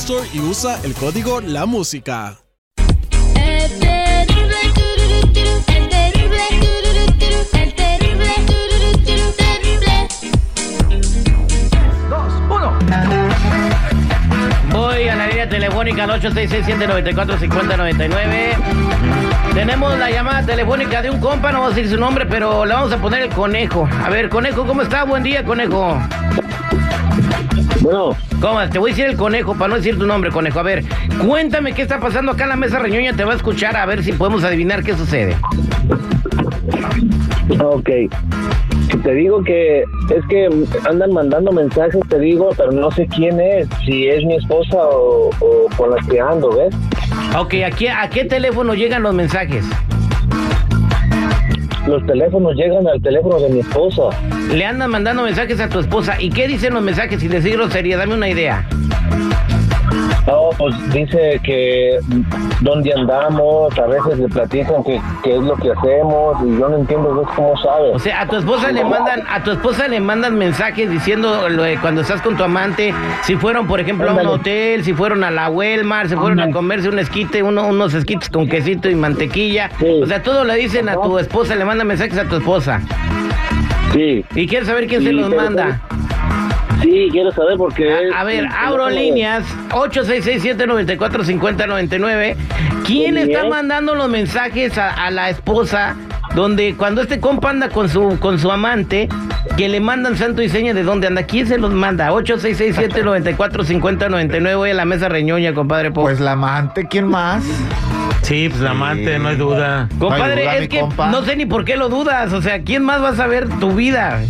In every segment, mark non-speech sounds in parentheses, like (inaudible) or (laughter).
Store y usa el código La Música. Voy a la línea telefónica al 8667-945099. Tenemos la llamada telefónica de un compa, no vamos a decir su nombre, pero le vamos a poner el conejo. A ver, conejo, ¿cómo está? Buen día, conejo. Bueno, ¿Cómo? Te voy a decir el conejo, para no decir tu nombre, conejo. A ver, cuéntame qué está pasando acá en la mesa reñoña, te va a escuchar a ver si podemos adivinar qué sucede. ok. Si te digo que es que andan mandando mensajes, te digo, pero no sé quién es, si es mi esposa o, o con la que ando, ¿ves? Ok, ¿a qué, ¿a qué teléfono llegan los mensajes? Los teléfonos llegan al teléfono de mi esposa. Le andan mandando mensajes a tu esposa. ¿Y qué dicen los mensajes? Sin decir grosería, dame una idea. No, pues dice que dónde andamos, a veces le platican que qué es lo que hacemos y yo no entiendo ¿ves cómo sabe. O sea, a tu esposa le mandan, a tu esposa le mandan mensajes diciendo lo de cuando estás con tu amante, si fueron, por ejemplo, a un hotel, si fueron a la Walmart, si fueron a comerse un esquite, uno- unos esquites con quesito y mantequilla. Sí. O sea, todo le dicen a tu esposa, le mandan mensajes a tu esposa. Sí, Y quieres saber quién se los manda. Sí, quiero saber porque... A, a ver, abro líneas 8667-945099. ¿Quién está mandando los mensajes a, a la esposa donde cuando este compa anda con su, con su amante, que le mandan santo y seña de dónde anda? ¿Quién se los manda? 8667-945099. Voy a la mesa reñoña, compadre. Po. Pues la amante, ¿quién más? Sí, pues la amante, no hay duda. compadre, no hay duda, es que compa. no sé ni por qué lo dudas. O sea, ¿quién más va a saber tu vida?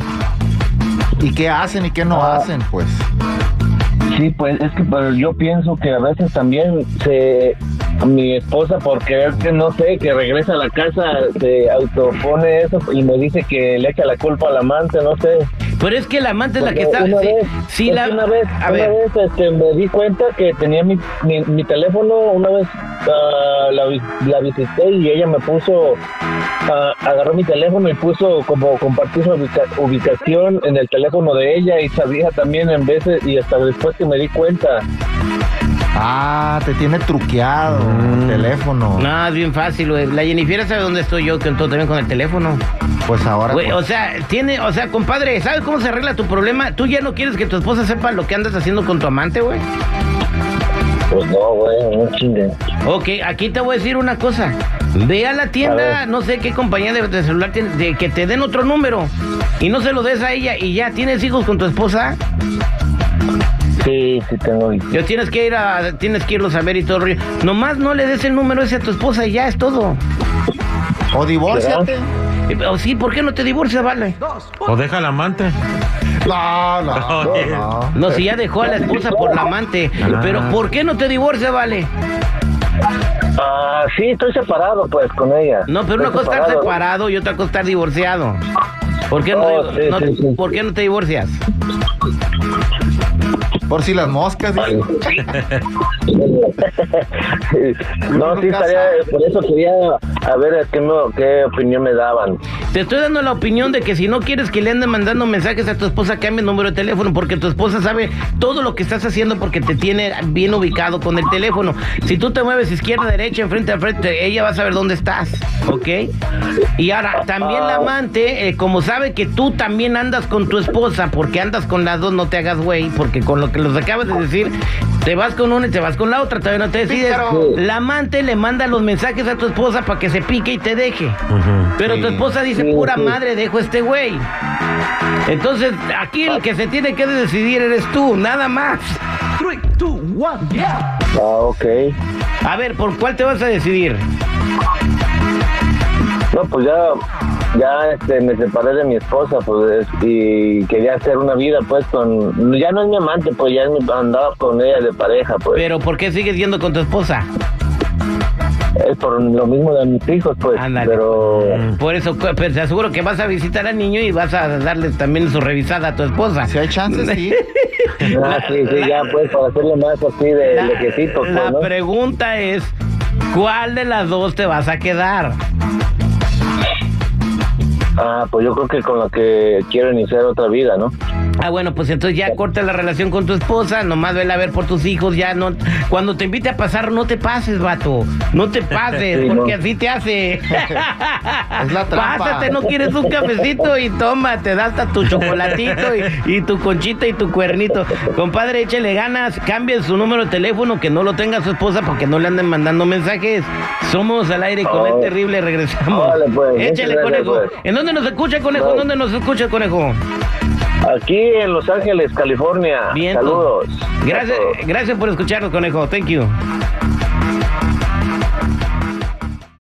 ¿Y qué hacen y qué no Ah. hacen? Pues Sí, pues es que pero yo pienso que a veces también se mi esposa por querer que no sé que regresa a la casa se autopone eso y me dice que le echa la culpa al amante, no sé. Pero es que la amante es la que está. Una sí, vez, sí, es la. que una vez, a una ver. vez este, me di cuenta que tenía mi, mi, mi teléfono, una vez ah, la, la visité y ella me puso, ah, agarró mi teléfono y puso como compartir su ubica- ubicación en el teléfono de ella y sabía también en veces y hasta después que me di cuenta. Ah, te tiene truqueado Mm. el teléfono. No, es bien fácil, güey. La Jennifer sabe dónde estoy yo, que todo también con el teléfono. Pues ahora. Güey, o sea, tiene, o sea, compadre, ¿sabes cómo se arregla tu problema? ¿Tú ya no quieres que tu esposa sepa lo que andas haciendo con tu amante, güey? Pues no, güey, no chingue. Ok, aquí te voy a decir una cosa. Ve a la tienda, no sé qué compañía de, de celular tiene, de que te den otro número y no se lo des a ella y ya, ¿tienes hijos con tu esposa? Sí, sí tengo hijos. Yo tienes que ir a, tienes que irlos a ver y todo el rollo. Nomás no le des el número ese a tu esposa y ya es todo. o divórciate. O sí, ¿por qué no te divorcias, vale? O deja al amante. No, no, (laughs) no. Oye. no. No, si ya dejó a la esposa por la amante. Ah. Pero ¿por qué no te divorcias, vale? Ah, sí, estoy separado pues con ella. No, pero una Estoy cosa es estar separado y otra cosa estar divorciado. ¿Por qué no, Oh, sí, no- sí, sí. ¿por qué no te divorcias? Por si las moscas. dice. (laughs) (laughs) no, sí, estaría, por eso quería a ver qué, me- qué opinión me daban. Te estoy dando la opinión de que si no quieres que le anden mandando mensajes a tu esposa, cambie el número de teléfono, porque tu esposa sabe todo lo que estás haciendo porque te tiene bien ubicado con el teléfono. Si tú te mueves izquierda, derecha, enfrente, al frente, ella va a saber dónde estás, ¿ok? Y ahora, también la amante, eh, como sabe que tú también andas con tu esposa, porque andas con las dos, no te hagas güey, porque con lo que los acabas de decir, te vas con una y te vas con la otra, todavía no te decides. Pícaro. La amante le manda los mensajes a tu esposa para que se pique y te deje. Pero tu esposa dice, Sí, pura sí. madre, dejo a este güey. Entonces, aquí el que se tiene que decidir eres tú, nada más. Ah, ok. A ver, ¿por cuál te vas a decidir? No, pues ya ya este, me separé de mi esposa, pues, y quería hacer una vida, pues, con, ya no es mi amante, pues, ya es mi- andaba con ella de pareja, pues, Pero ¿por qué sigues yendo con tu esposa? es por lo mismo de mis hijos, pues, Ándale. pero, Por eso, pero te aseguro que vas a visitar al niño y vas a darle también su revisada a tu esposa. Si hay chances, sí. (laughs) ah, sí, sí, ya, pues, para hacerlo más así de La, lejecitos, pues, la ¿no? pregunta es, ¿cuál de las dos te vas a quedar? Ah, pues yo creo que con la que quiero iniciar otra vida, ¿no? Ah, bueno, pues entonces ya corta la relación con tu esposa, nomás vela a ver por tus hijos, ya no... Cuando te invite a pasar, no te pases, vato. No te pases, (laughs) Sí, porque no. así te hace. (laughs) Es la trampa. Pásate, no quieres un cafecito y toma, te da hasta tu chocolatito y, y tu conchita y tu cuernito. Compadre, échale ganas, cambie su número de teléfono, que no lo tenga su esposa porque no le anden mandando mensajes. Somos al aire con Oh. el terrible, regresamos. Pues, Échale, gracias, conejo. pues. ¿En dónde nos escucha, conejo? ¿En dónde nos escucha, conejo? Aquí en Los Ángeles, California. Bien. Saludos. Gracias, gracias por escucharnos, conejo. Thank you.